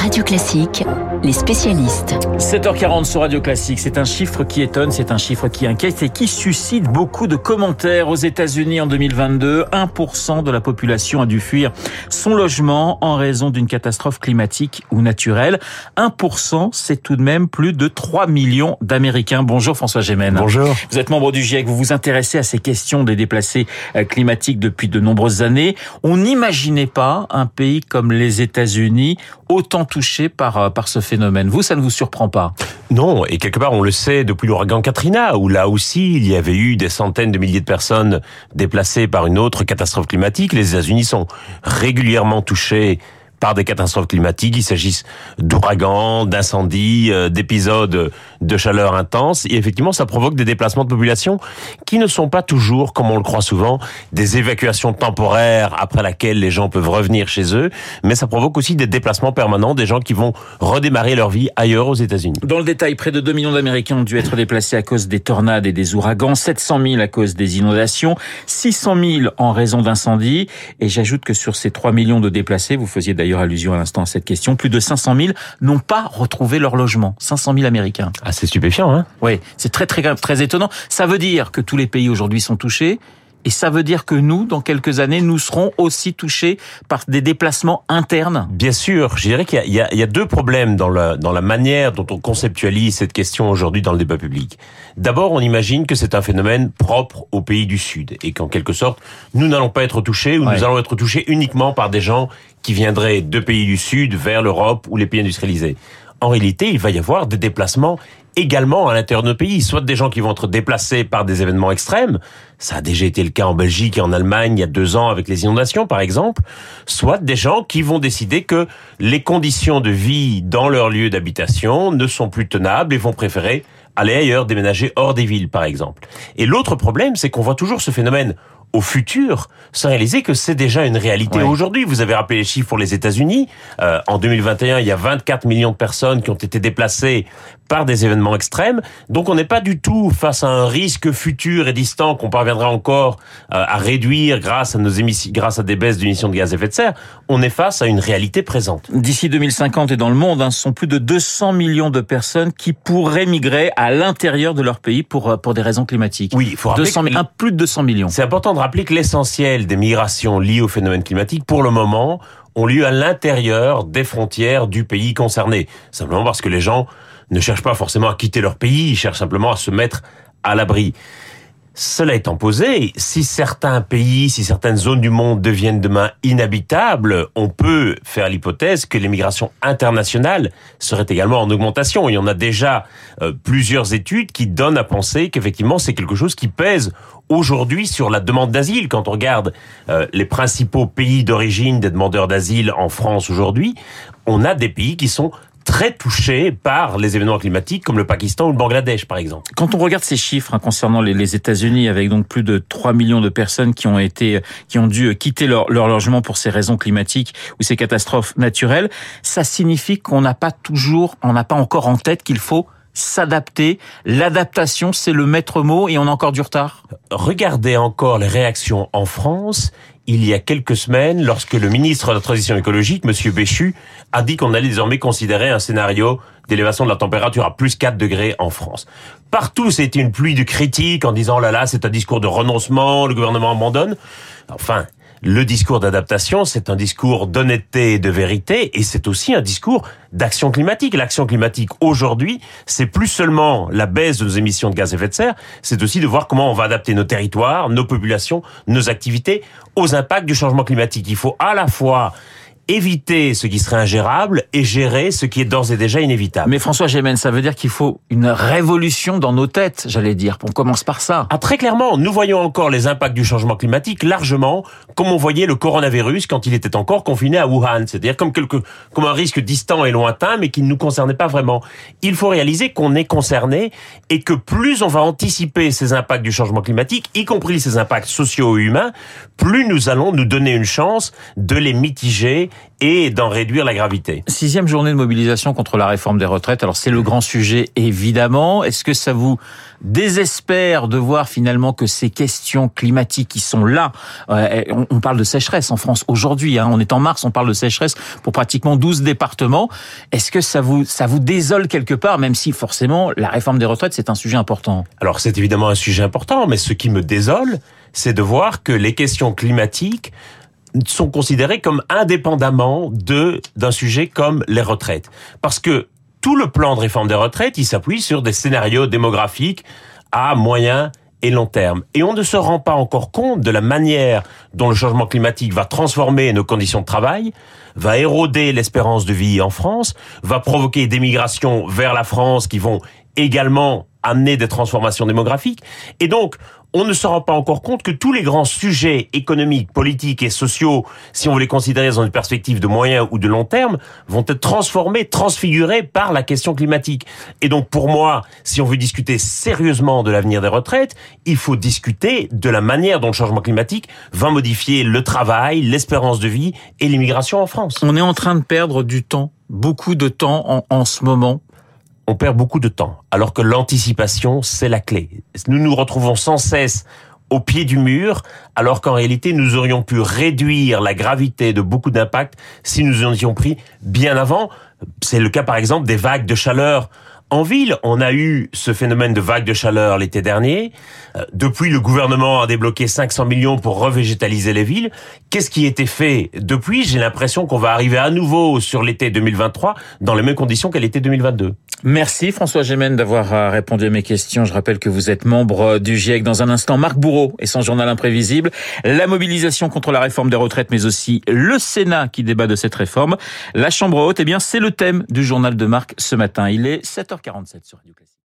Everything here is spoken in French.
Radio Classique, les spécialistes. 7h40 sur Radio Classique, c'est un chiffre qui étonne, c'est un chiffre qui inquiète et qui suscite beaucoup de commentaires. Aux États-Unis en 2022, 1% de la population a dû fuir son logement en raison d'une catastrophe climatique ou naturelle. 1%, c'est tout de même plus de 3 millions d'Américains. Bonjour François Gémen. Bonjour. Vous êtes membre du GIEC, vous vous intéressez à ces questions des déplacés euh, climatiques depuis de nombreuses années. On n'imaginait pas un pays comme les États-Unis autant touché par, euh, par ce phénomène. Vous, ça ne vous surprend pas? Non, et quelque part, on le sait depuis l'ouragan Katrina, où là aussi, il y avait eu des centaines de milliers de personnes déplacées par une autre catastrophe climatique. Les États-Unis sont régulièrement touchés par des catastrophes climatiques, il s'agisse d'ouragans, d'incendies, euh, d'épisodes de chaleur intense. Et effectivement, ça provoque des déplacements de population qui ne sont pas toujours, comme on le croit souvent, des évacuations temporaires après laquelle les gens peuvent revenir chez eux, mais ça provoque aussi des déplacements permanents, des gens qui vont redémarrer leur vie ailleurs aux États-Unis. Dans le détail, près de 2 millions d'Américains ont dû être déplacés à cause des tornades et des ouragans, 700 000 à cause des inondations, 600 000 en raison d'incendies. Et j'ajoute que sur ces 3 millions de déplacés, vous faisiez d'ailleurs allusion à l'instant à cette question, plus de 500 000 n'ont pas retrouvé leur logement. 500 000 Américains. Ah, c'est stupéfiant, hein Oui, c'est très très très étonnant. Ça veut dire que tous les pays aujourd'hui sont touchés. Et ça veut dire que nous, dans quelques années, nous serons aussi touchés par des déplacements internes Bien sûr, je dirais qu'il y, y, y a, deux problèmes dans la, dans la manière dont on conceptualise cette question aujourd'hui dans le débat public. D'abord, on imagine que c'est un phénomène propre aux pays du Sud et qu'en quelque sorte, nous n'allons pas être touchés ou ouais. nous allons être touchés uniquement par des gens qui viendraient de pays du Sud vers l'Europe ou les pays industrialisés. En réalité, il va y avoir des déplacements également à l'intérieur de nos pays, soit des gens qui vont être déplacés par des événements extrêmes, ça a déjà été le cas en Belgique et en Allemagne il y a deux ans avec les inondations par exemple, soit des gens qui vont décider que les conditions de vie dans leur lieu d'habitation ne sont plus tenables et vont préférer aller ailleurs, déménager hors des villes par exemple. Et l'autre problème, c'est qu'on voit toujours ce phénomène au futur, sans réaliser que c'est déjà une réalité ouais. aujourd'hui. Vous avez rappelé les chiffres pour les États-Unis. Euh, en 2021, il y a 24 millions de personnes qui ont été déplacées par des événements extrêmes. Donc on n'est pas du tout face à un risque futur et distant qu'on parviendra encore euh, à réduire grâce à nos émissions, grâce à des baisses d'émissions de gaz à effet de serre. On est face à une réalité présente. D'ici 2050 et dans le monde, hein, ce sont plus de 200 millions de personnes qui pourraient migrer à l'intérieur de leur pays pour euh, pour des raisons climatiques. Oui, il faut 200 000, plus de 200 millions. C'est important de rappeler que l'essentiel des migrations liées au phénomène climatique, pour le moment, ont lieu à l'intérieur des frontières du pays concerné. Simplement parce que les gens ne cherchent pas forcément à quitter leur pays, ils cherchent simplement à se mettre à l'abri. Cela étant posé, si certains pays, si certaines zones du monde deviennent demain inhabitables, on peut faire l'hypothèse que l'immigration internationale serait également en augmentation. Il y en a déjà euh, plusieurs études qui donnent à penser qu'effectivement c'est quelque chose qui pèse aujourd'hui sur la demande d'asile. Quand on regarde euh, les principaux pays d'origine des demandeurs d'asile en France aujourd'hui, on a des pays qui sont très touchés par les événements climatiques comme le Pakistan ou le Bangladesh par exemple. Quand on regarde ces chiffres hein, concernant les, les États-Unis avec donc plus de 3 millions de personnes qui ont été qui ont dû quitter leur, leur logement pour ces raisons climatiques ou ces catastrophes naturelles, ça signifie qu'on n'a pas toujours on n'a pas encore en tête qu'il faut s'adapter. L'adaptation, c'est le maître mot et on a encore du retard. Regardez encore les réactions en France il y a quelques semaines lorsque le ministre de la Transition écologique, Monsieur Béchu, a dit qu'on allait désormais considérer un scénario d'élévation de la température à plus 4 degrés en France. Partout, c'était une pluie de critiques en disant, oh là là, c'est un discours de renoncement, le gouvernement abandonne. Enfin, le discours d'adaptation, c'est un discours d'honnêteté et de vérité, et c'est aussi un discours d'action climatique. L'action climatique aujourd'hui, c'est plus seulement la baisse de nos émissions de gaz à effet de serre, c'est aussi de voir comment on va adapter nos territoires, nos populations, nos activités aux impacts du changement climatique. Il faut à la fois éviter ce qui serait ingérable et gérer ce qui est d'ores et déjà inévitable. Mais François Gémen, ça veut dire qu'il faut une révolution dans nos têtes, j'allais dire. On commence par ça. Ah, très clairement, nous voyons encore les impacts du changement climatique largement comme on voyait le coronavirus quand il était encore confiné à Wuhan. C'est-à-dire comme quelque, comme un risque distant et lointain, mais qui ne nous concernait pas vraiment. Il faut réaliser qu'on est concerné et que plus on va anticiper ces impacts du changement climatique, y compris ces impacts sociaux et humains, plus nous allons nous donner une chance de les mitiger et d'en réduire la gravité. Sixième journée de mobilisation contre la réforme des retraites. Alors c'est le grand sujet évidemment. Est-ce que ça vous désespère de voir finalement que ces questions climatiques qui sont là, euh, on parle de sécheresse en France aujourd'hui, hein, on est en mars, on parle de sécheresse pour pratiquement 12 départements. Est-ce que ça vous ça vous désole quelque part, même si forcément la réforme des retraites c'est un sujet important? Alors c'est évidemment un sujet important, mais ce qui me désole, c'est de voir que les questions climatiques sont considérés comme indépendamment de d'un sujet comme les retraites. Parce que tout le plan de réforme des retraites, il s'appuie sur des scénarios démographiques à moyen et long terme. Et on ne se rend pas encore compte de la manière dont le changement climatique va transformer nos conditions de travail, va éroder l'espérance de vie en France, va provoquer des migrations vers la France qui vont également amener des transformations démographiques. Et donc, on ne se rend pas encore compte que tous les grands sujets économiques, politiques et sociaux, si on veut les considérer dans une perspective de moyen ou de long terme, vont être transformés, transfigurés par la question climatique. Et donc pour moi, si on veut discuter sérieusement de l'avenir des retraites, il faut discuter de la manière dont le changement climatique va modifier le travail, l'espérance de vie et l'immigration en France. On est en train de perdre du temps, beaucoup de temps en, en ce moment on perd beaucoup de temps, alors que l'anticipation, c'est la clé. Nous nous retrouvons sans cesse au pied du mur, alors qu'en réalité, nous aurions pu réduire la gravité de beaucoup d'impacts si nous en avions pris bien avant. C'est le cas, par exemple, des vagues de chaleur en ville, on a eu ce phénomène de vague de chaleur l'été dernier. Euh, depuis, le gouvernement a débloqué 500 millions pour revégétaliser les villes. Qu'est-ce qui été fait depuis? J'ai l'impression qu'on va arriver à nouveau sur l'été 2023 dans les mêmes conditions qu'à l'été 2022. Merci François Gémen d'avoir euh, répondu à mes questions. Je rappelle que vous êtes membre euh, du GIEC. Dans un instant, Marc Bourreau et son journal imprévisible. La mobilisation contre la réforme des retraites, mais aussi le Sénat qui débat de cette réforme. La Chambre haute, eh bien, c'est le thème du journal de Marc ce matin. Il est 7h47 sur Radio Classique.